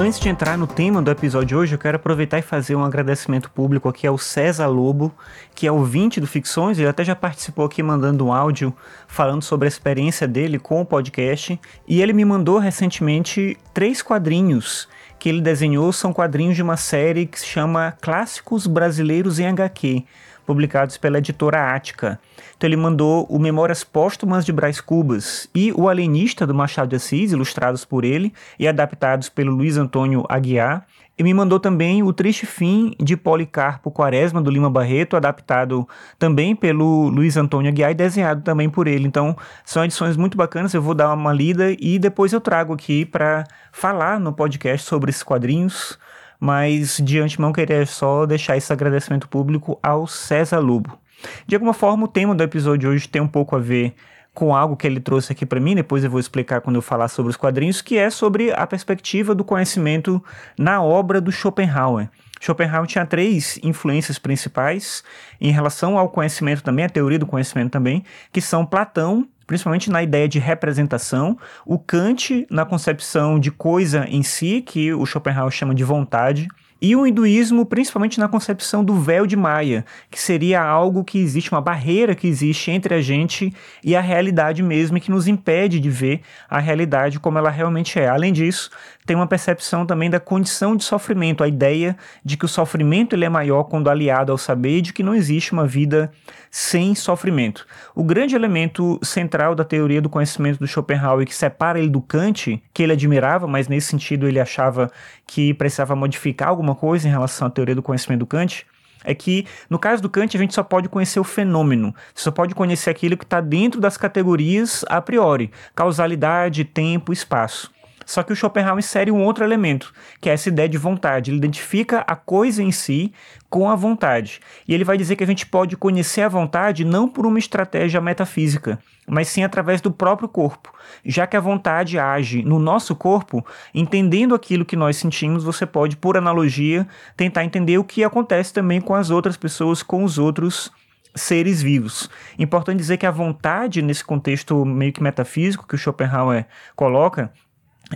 Antes de entrar no tema do episódio de hoje, eu quero aproveitar e fazer um agradecimento público aqui ao César Lobo, que é ouvinte do Ficções, ele até já participou aqui mandando um áudio falando sobre a experiência dele com o podcast, e ele me mandou recentemente três quadrinhos que ele desenhou, são quadrinhos de uma série que se chama Clássicos Brasileiros em HQ, publicados pela editora Ática. Então ele mandou o Memórias Póstumas de Brás Cubas e o Alienista do Machado de Assis, ilustrados por ele e adaptados pelo Luiz Antônio Aguiar. E me mandou também o Triste Fim de Policarpo Quaresma, do Lima Barreto, adaptado também pelo Luiz Antônio Aguiar e desenhado também por ele. Então, são edições muito bacanas, eu vou dar uma lida e depois eu trago aqui para falar no podcast sobre esses quadrinhos. Mas de antemão queria só deixar esse agradecimento público ao César Lobo. De alguma forma, o tema do episódio de hoje tem um pouco a ver com algo que ele trouxe aqui para mim, depois eu vou explicar quando eu falar sobre os quadrinhos, que é sobre a perspectiva do conhecimento na obra do Schopenhauer. Schopenhauer tinha três influências principais em relação ao conhecimento também, a teoria do conhecimento também, que são Platão, principalmente na ideia de representação, o Kant na concepção de coisa em si, que o Schopenhauer chama de vontade, e o hinduísmo, principalmente na concepção do véu de Maia, que seria algo que existe, uma barreira que existe entre a gente e a realidade mesmo, e que nos impede de ver a realidade como ela realmente é. Além disso, tem uma percepção também da condição de sofrimento, a ideia de que o sofrimento ele é maior quando aliado ao saber e de que não existe uma vida sem sofrimento. O grande elemento central da teoria do conhecimento do Schopenhauer que separa ele do Kant, que ele admirava, mas nesse sentido ele achava que precisava modificar alguma coisa em relação à teoria do conhecimento do Kant, é que, no caso do Kant, a gente só pode conhecer o fenômeno, só pode conhecer aquilo que está dentro das categorias a priori, causalidade, tempo, espaço. Só que o Schopenhauer insere um outro elemento, que é essa ideia de vontade. Ele identifica a coisa em si com a vontade. E ele vai dizer que a gente pode conhecer a vontade não por uma estratégia metafísica, mas sim através do próprio corpo. Já que a vontade age no nosso corpo, entendendo aquilo que nós sentimos, você pode, por analogia, tentar entender o que acontece também com as outras pessoas, com os outros seres vivos. Importante dizer que a vontade, nesse contexto meio que metafísico que o Schopenhauer coloca,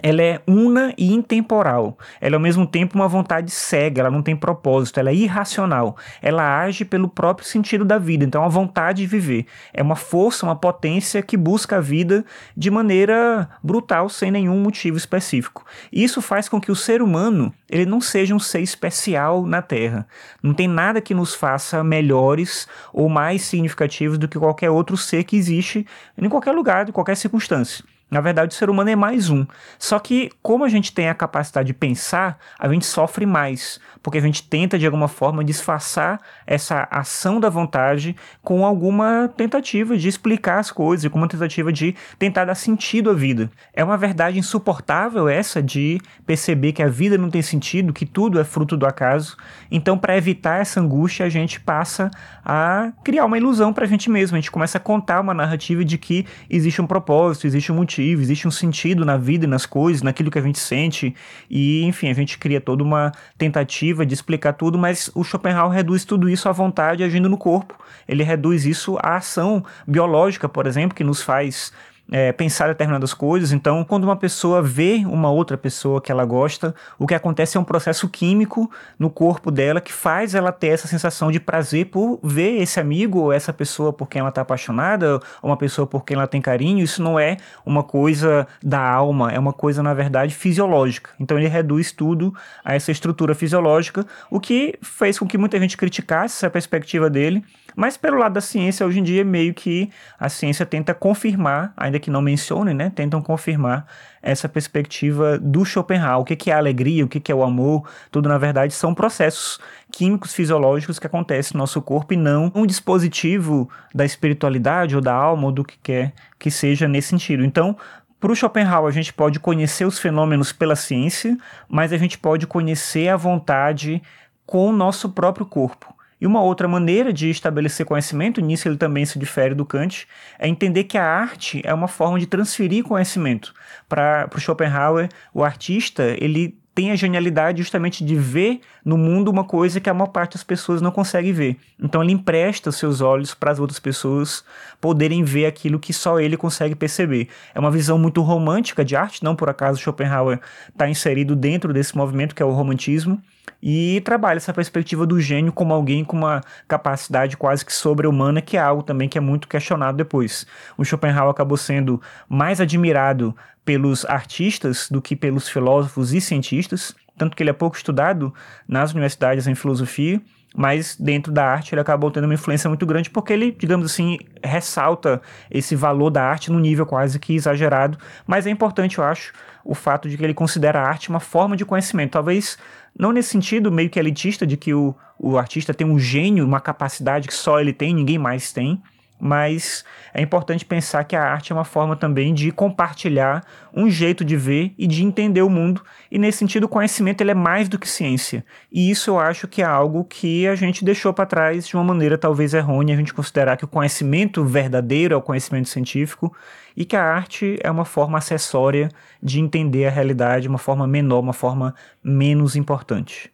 ela é una e intemporal. Ela é ao mesmo tempo uma vontade cega, ela não tem propósito, ela é irracional. Ela age pelo próprio sentido da vida, então a vontade de viver. É uma força, uma potência que busca a vida de maneira brutal, sem nenhum motivo específico. Isso faz com que o ser humano, ele não seja um ser especial na Terra. Não tem nada que nos faça melhores ou mais significativos do que qualquer outro ser que existe em qualquer lugar, em qualquer circunstância. Na verdade, o ser humano é mais um. Só que, como a gente tem a capacidade de pensar, a gente sofre mais, porque a gente tenta, de alguma forma, disfarçar essa ação da vontade com alguma tentativa de explicar as coisas, com uma tentativa de tentar dar sentido à vida. É uma verdade insuportável essa de perceber que a vida não tem sentido, que tudo é fruto do acaso. Então, para evitar essa angústia, a gente passa a criar uma ilusão para a gente mesmo. A gente começa a contar uma narrativa de que existe um propósito, existe um motivo motivo, existe um sentido na vida e nas coisas, naquilo que a gente sente, e enfim, a gente cria toda uma tentativa de explicar tudo, mas o Schopenhauer reduz tudo isso à vontade agindo no corpo. Ele reduz isso à ação biológica, por exemplo, que nos faz é, pensar determinadas coisas. Então, quando uma pessoa vê uma outra pessoa que ela gosta, o que acontece é um processo químico no corpo dela que faz ela ter essa sensação de prazer por ver esse amigo ou essa pessoa por quem ela está apaixonada, ou uma pessoa por quem ela tem carinho. Isso não é uma coisa da alma, é uma coisa, na verdade, fisiológica. Então, ele reduz tudo a essa estrutura fisiológica, o que fez com que muita gente criticasse essa perspectiva dele. Mas, pelo lado da ciência, hoje em dia, meio que a ciência tenta confirmar, ainda que não mencionem, né, tentam confirmar essa perspectiva do Schopenhauer. O que é a alegria, o que é o amor, tudo na verdade são processos químicos fisiológicos que acontecem no nosso corpo e não um dispositivo da espiritualidade ou da alma ou do que quer que seja nesse sentido. Então, para o Schopenhauer, a gente pode conhecer os fenômenos pela ciência, mas a gente pode conhecer a vontade com o nosso próprio corpo. E uma outra maneira de estabelecer conhecimento, nisso ele também se difere do Kant, é entender que a arte é uma forma de transferir conhecimento. Para o Schopenhauer, o artista ele tem a genialidade justamente de ver no mundo uma coisa que a maior parte das pessoas não consegue ver. Então ele empresta os seus olhos para as outras pessoas poderem ver aquilo que só ele consegue perceber. É uma visão muito romântica de arte, não por acaso Schopenhauer está inserido dentro desse movimento que é o romantismo e trabalha essa perspectiva do gênio como alguém com uma capacidade quase que sobre-humana, que é algo também que é muito questionado depois. O Schopenhauer acabou sendo mais admirado pelos artistas do que pelos filósofos e cientistas, tanto que ele é pouco estudado nas universidades em filosofia, mas dentro da arte ele acabou tendo uma influência muito grande porque ele, digamos assim, ressalta esse valor da arte num nível quase que exagerado, mas é importante, eu acho, o fato de que ele considera a arte uma forma de conhecimento. Talvez não nesse sentido meio que elitista de que o, o artista tem um gênio, uma capacidade que só ele tem, ninguém mais tem, mas é importante pensar que a arte é uma forma também de compartilhar um jeito de ver e de entender o mundo, e nesse sentido o conhecimento ele é mais do que ciência. E isso eu acho que é algo que a gente deixou para trás de uma maneira talvez errônea, a gente considerar que o conhecimento verdadeiro é o conhecimento científico e que a arte é uma forma acessória de entender a realidade, uma forma menor, uma forma menos importante.